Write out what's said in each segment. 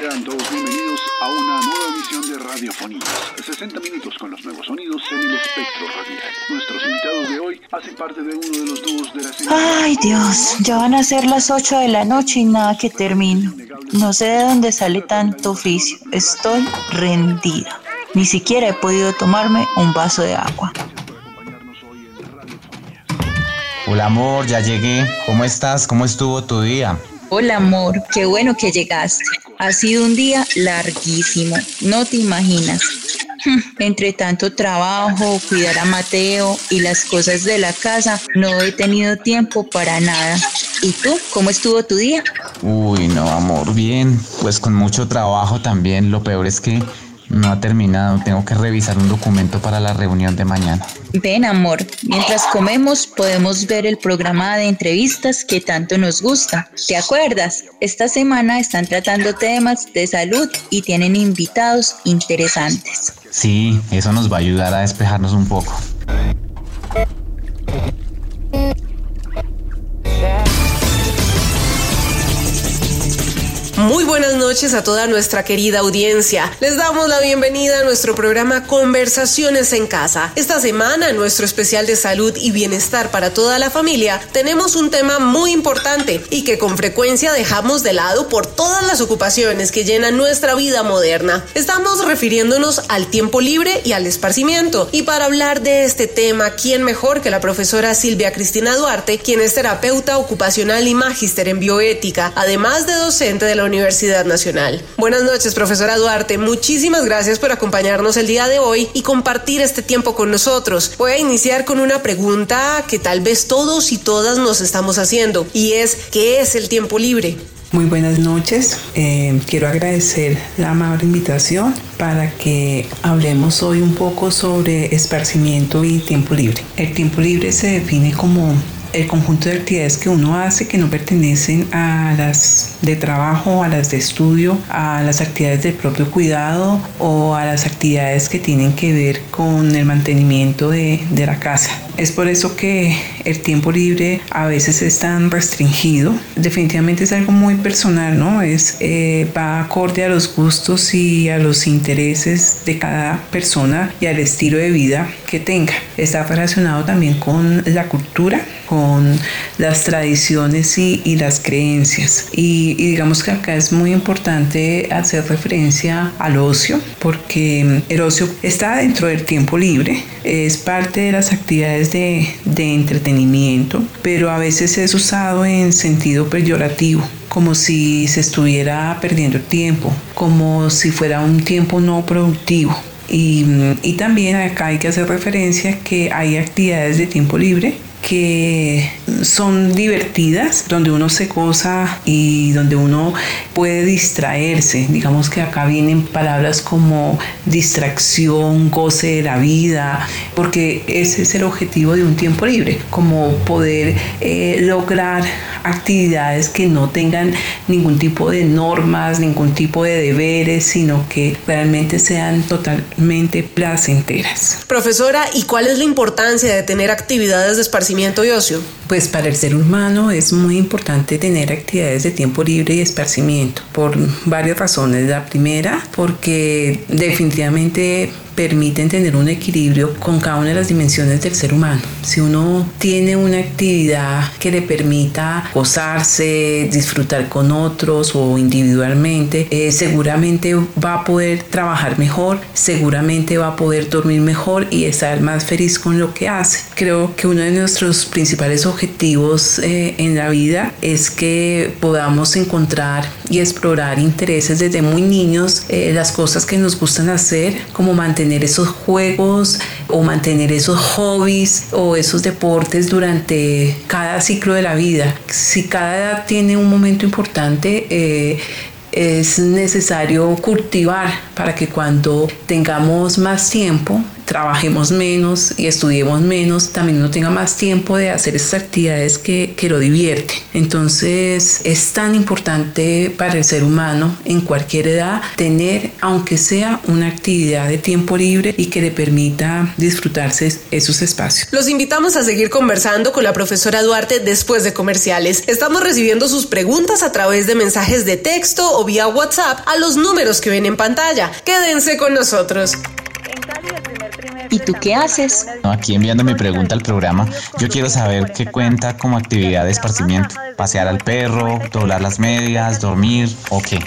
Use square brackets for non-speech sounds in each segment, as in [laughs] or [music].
Sean todos bienvenidos a una nueva emisión de Radiofonías. 60 minutos con los nuevos sonidos en el espectro radial. Nuestros invitados de hoy hacen parte de uno de los dúos de la semana. Ay Dios, ya van a ser las 8 de la noche y nada que termino. No sé de dónde sale tanto oficio. Estoy rendida. Ni siquiera he podido tomarme un vaso de agua. Hola amor, ya llegué. ¿Cómo estás? ¿Cómo estuvo tu día? Hola amor, qué bueno que llegaste. Ha sido un día larguísimo, no te imaginas. [laughs] Entre tanto trabajo, cuidar a Mateo y las cosas de la casa, no he tenido tiempo para nada. ¿Y tú? ¿Cómo estuvo tu día? Uy, no amor, bien. Pues con mucho trabajo también. Lo peor es que no ha terminado. Tengo que revisar un documento para la reunión de mañana. Ven amor, mientras comemos podemos ver el programa de entrevistas que tanto nos gusta. ¿Te acuerdas? Esta semana están tratando temas de salud y tienen invitados interesantes. Sí, eso nos va a ayudar a despejarnos un poco. Muy buenas noches a toda nuestra querida audiencia. Les damos la bienvenida a nuestro programa Conversaciones en Casa. Esta semana, en nuestro especial de salud y bienestar para toda la familia, tenemos un tema muy importante y que con frecuencia dejamos de lado por todas las ocupaciones que llenan nuestra vida moderna. Estamos refiriéndonos al tiempo libre y al esparcimiento. Y para hablar de este tema, ¿quién mejor que la profesora Silvia Cristina Duarte, quien es terapeuta ocupacional y magíster en bioética, además de docente de la Universidad Nacional. Buenas noches, profesora Duarte. Muchísimas gracias por acompañarnos el día de hoy y compartir este tiempo con nosotros. Voy a iniciar con una pregunta que tal vez todos y todas nos estamos haciendo y es ¿qué es el tiempo libre? Muy buenas noches. Eh, quiero agradecer la amable invitación para que hablemos hoy un poco sobre esparcimiento y tiempo libre. El tiempo libre se define como el conjunto de actividades que uno hace que no pertenecen a las de trabajo, a las de estudio, a las actividades del propio cuidado o a las actividades que tienen que ver con el mantenimiento de, de la casa. Es por eso que el tiempo libre a veces es tan restringido. Definitivamente es algo muy personal, ¿no? Es, eh, va acorde a los gustos y a los intereses de cada persona y al estilo de vida que tenga. Está relacionado también con la cultura, con las tradiciones y, las creencias. Y, y digamos que acá es muy importante hacer referencia al ocio, porque el ocio está dentro del tiempo libre, es parte de las actividades de, entretenimiento, pero a veces es usado en sentido peyorativo como si se estuviera perdiendo tiempo, como si fuera un tiempo no productivo. Y, y, también acá hay que hacer referencia que hay actividades de tiempo libre que son divertidas, donde uno se goza y donde uno puede distraerse. Digamos que acá vienen palabras como distracción, goce de la vida, porque ese es el objetivo de un tiempo libre, como poder eh, lograr actividades que no tengan ningún tipo de normas, ningún tipo de deberes, sino que realmente sean totalmente placenteras. Profesora, ¿y cuál es la importancia de tener actividades de esparcimiento y ocio? Pues para el ser humano es muy importante tener actividades de tiempo libre y esparcimiento por varias razones. La primera, porque definitivamente permiten tener un equilibrio con cada una de las dimensiones del ser humano. Si uno tiene una actividad que le permita gozarse, disfrutar con otros o individualmente, eh, seguramente va a poder trabajar mejor, seguramente va a poder dormir mejor y estar más feliz con lo que hace. Creo que uno de nuestros principales objetivos eh, en la vida es que podamos encontrar y explorar intereses desde muy niños, eh, las cosas que nos gustan hacer, como mantener mantener esos juegos o mantener esos hobbies o esos deportes durante cada ciclo de la vida. Si cada edad tiene un momento importante, eh, es necesario cultivar para que cuando tengamos más tiempo trabajemos menos y estudiemos menos, también uno tenga más tiempo de hacer esas actividades que, que lo divierten. Entonces es tan importante para el ser humano en cualquier edad tener, aunque sea una actividad de tiempo libre y que le permita disfrutarse esos espacios. Los invitamos a seguir conversando con la profesora Duarte después de comerciales. Estamos recibiendo sus preguntas a través de mensajes de texto o vía WhatsApp a los números que ven en pantalla. Quédense con nosotros. ¿Y tú qué haces? Aquí enviando mi pregunta al programa, yo quiero saber qué cuenta como actividad de esparcimiento. Pasear al perro, doblar las medias, dormir o qué.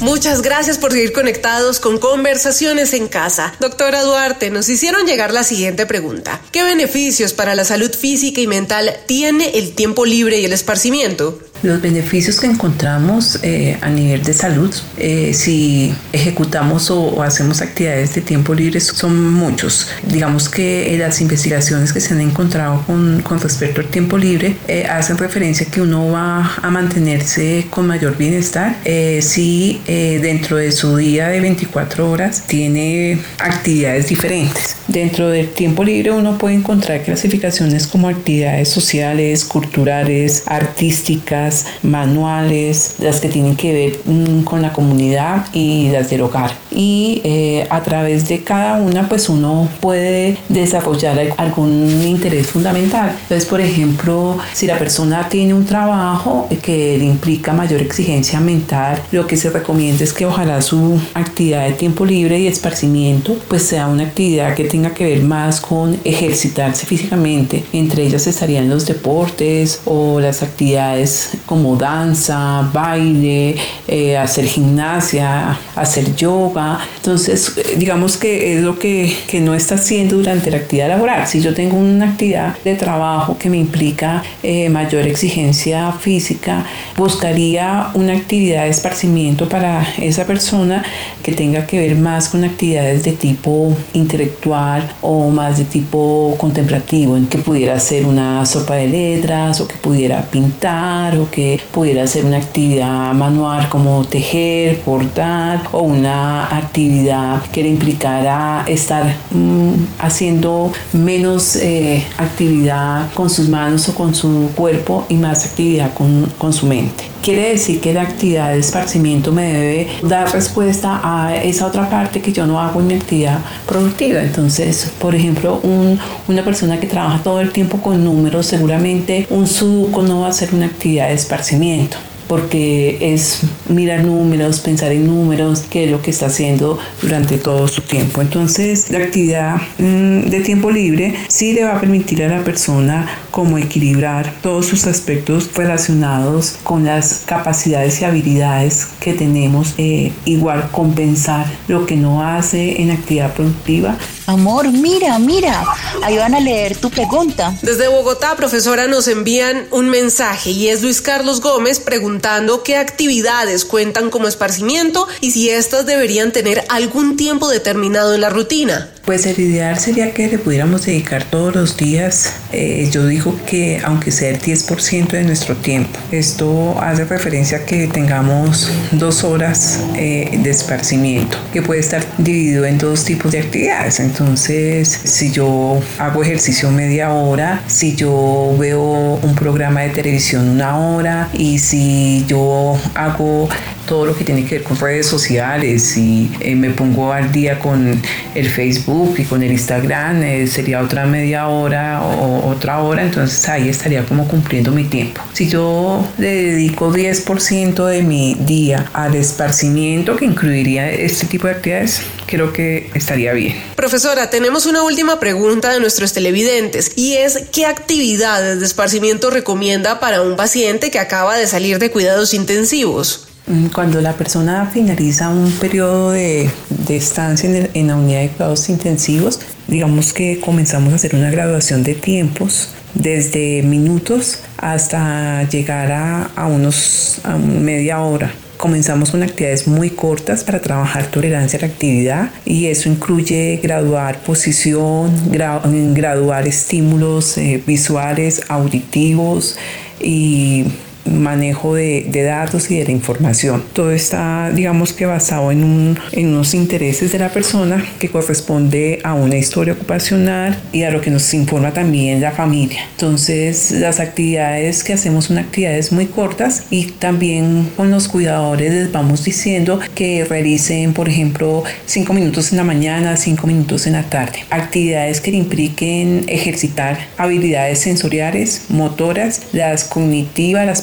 Muchas gracias por seguir conectados con Conversaciones en Casa. Doctora Duarte, nos hicieron llegar la siguiente pregunta. ¿Qué beneficios para la salud física y mental tiene el tiempo libre y el esparcimiento? Los beneficios que encontramos eh, a nivel de salud, eh, si ejecutamos o, hacemos actividades de tiempo libre, son muchos. Digamos que eh, las investigaciones que se han encontrado con, con respecto al tiempo libre hacen referencia que uno va a mantenerse con mayor bienestar si dentro de su día de 24 horas tiene actividades diferentes. Dentro del tiempo libre uno puede encontrar clasificaciones como actividades sociales, culturales, artísticas, manuales, las que tienen que ver mm, con la comunidad y las del hogar. Y eh, a través de cada una, pues uno puede desarrollar algún interés fundamental. Entonces, por ejemplo, si la persona tiene un trabajo que le implica mayor exigencia mental, lo que se recomienda es que ojalá su actividad de tiempo libre y esparcimiento, pues sea una actividad que tenga que ver más con ejercitarse físicamente. Entre ellas estarían los deportes o las actividades como danza, baile, eh, hacer gimnasia, hacer yoga. Entonces, digamos que es lo que, que, no está haciendo durante la actividad laboral. Si yo tengo una actividad de trabajo que me implica eh, mayor exigencia física, buscaría una actividad de esparcimiento para esa persona que tenga que ver más con actividades de tipo intelectual o más de tipo contemplativo, en que pudiera ser una sopa de letras o que pudiera pintar o que pudiera ser una actividad manual como tejer, bordar o una actividad que le implicara estar mm, haciendo menos eh, actividad con sus manos o con su cuerpo y más actividad con, con su mente. Quiere decir que la actividad de esparcimiento me debe dar respuesta a esa otra parte que yo no hago en mi actividad productiva. Entonces, por ejemplo, un, una persona que trabaja todo el tiempo con números, seguramente un sudoku no va a ser una actividad esparcimiento porque es mirar números, pensar en números, que es lo que está haciendo durante todo su tiempo. Entonces, la actividad mm, de tiempo libre sí le va a permitir a la persona como equilibrar todos sus aspectos relacionados con las capacidades y habilidades que tenemos, eh, igual compensar lo que no hace en actividad productiva Amor, mira, mira, ahí van a leer tu pregunta. Desde Bogotá, profesora, nos envían un mensaje y es Luis Carlos Gómez preguntando qué actividades cuentan como esparcimiento y si éstas deberían tener algún tiempo determinado en la rutina. Pues el ideal sería que le pudiéramos dedicar todos los días, eh, yo digo que aunque sea el 10% de nuestro tiempo. Esto hace referencia a que tengamos dos horas eh, de esparcimiento, que puede estar dividido en dos tipos de actividades. Entonces, si yo hago ejercicio media hora, si yo veo un programa de televisión una hora y si yo hago todo lo que tiene que ver con redes sociales y eh, me pongo al día con el Facebook y con el Instagram, eh, sería otra media hora o otra hora, entonces ahí estaría como cumpliendo mi tiempo. Si yo le dedico 10% de mi día al esparcimiento, que incluiría este tipo de actividades, creo que estaría bien. Profesora, tenemos una última pregunta de nuestros televidentes y es ¿qué actividades de esparcimiento recomienda para un paciente que acaba de salir de cuidados intensivos? Mm, cuando la persona finaliza un periodo de, estancia en, en, la unidad de cuidados intensivos, digamos que comenzamos a hacer una graduación de tiempos desde minutos hasta llegar a, a unos a media hora. Comenzamos con actividades muy cortas para trabajar tolerancia a la actividad y eso incluye graduar posición, graduar estímulos eh, visuales, auditivos y manejo de, datos y de la información. Todo está, digamos que basado en, un, en unos intereses de la persona que corresponde a una historia ocupacional y a lo que nos informa también la familia. Entonces, las actividades que hacemos son actividades muy cortas y también con los cuidadores les vamos diciendo que realicen, por ejemplo, cinco minutos en la mañana, cinco minutos en la tarde. Actividades que impliquen ejercitar habilidades sensoriales, motoras, las cognitivas, las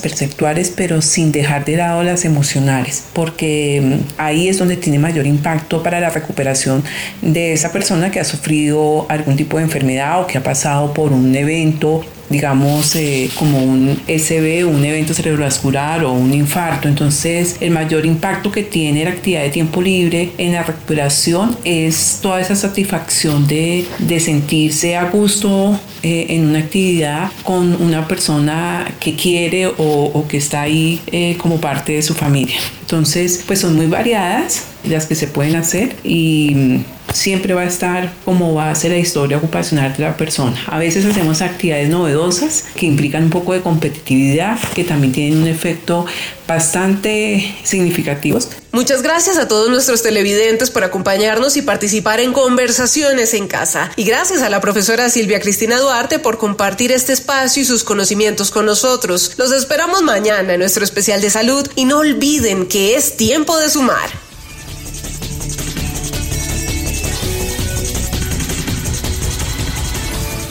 pero sin dejar de lado las emocionales, porque mm, ahí es donde tiene mayor impacto para la recuperación de esa persona que ha sufrido algún tipo de enfermedad o que ha pasado por un evento digamos, eh, como un SB, un evento cerebrovascular o un infarto. Entonces, el mayor impacto que tiene la actividad de tiempo libre en la recuperación es toda esa satisfacción de, de sentirse a gusto eh, en una actividad con una persona que quiere o, o que está ahí eh, como parte de su familia. Entonces, pues son muy variadas las que se pueden hacer y siempre va a estar como va a ser la historia ocupacional de la persona. A veces hacemos actividades novedosas que implican un poco de competitividad, que también tienen un efecto bastante significativo. Muchas gracias a todos nuestros televidentes por acompañarnos y participar en conversaciones en casa. Y gracias a la profesora Silvia Cristina Duarte por compartir este espacio y sus conocimientos con nosotros. Los esperamos mañana en nuestro especial de salud y no olviden que es tiempo de sumar.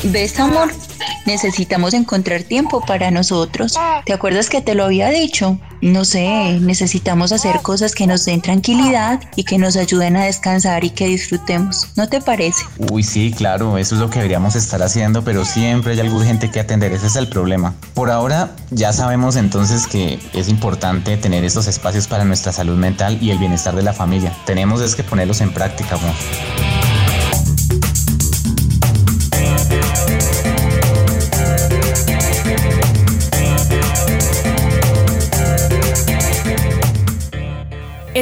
¿Ves, amor? Necesitamos encontrar tiempo para nosotros. ¿Te acuerdas que te lo había dicho? No sé, necesitamos hacer cosas que nos den tranquilidad y que nos ayuden a descansar y que disfrutemos. ¿No te parece? Uy, sí, claro, eso es lo que deberíamos estar haciendo, pero siempre hay algo urgente que atender, ese es el problema. Por ahora ya sabemos entonces que es importante tener estos espacios para nuestra salud mental y el bienestar de la familia. Tenemos es que ponerlos en práctica, amor.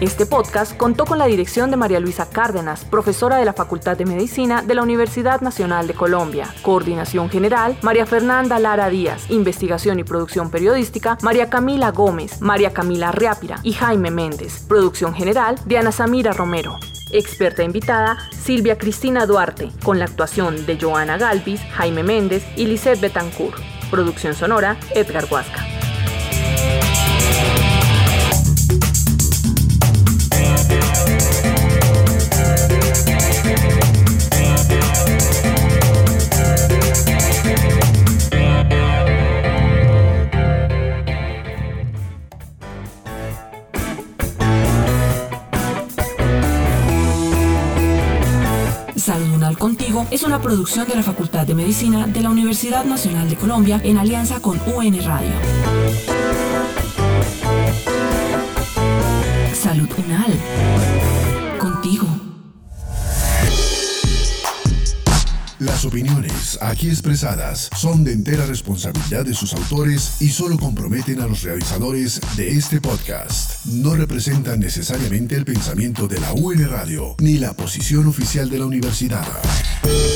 Este podcast contó con la dirección de María Luisa Cárdenas, profesora de la Facultad de Medicina de la Universidad Nacional de Colombia. Coordinación General, María Fernanda Lara Díaz. Investigación y producción periodística, María Camila Gómez, María Camila Riápira y Jaime Méndez. Producción General, Diana Samira Romero. Experta invitada, Silvia Cristina Duarte, con la actuación de Joana Galvis, Jaime Méndez y Lisette Betancourt. Producción sonora, Edgar Huasca. Producción de la Facultad de Medicina de la Universidad Nacional de Colombia en alianza con UN Radio. Salud Unal. Contigo. Las opiniones aquí expresadas son de entera responsabilidad de sus autores y solo comprometen a los realizadores de este podcast. No representan necesariamente el pensamiento de la UN Radio ni la posición oficial de la universidad.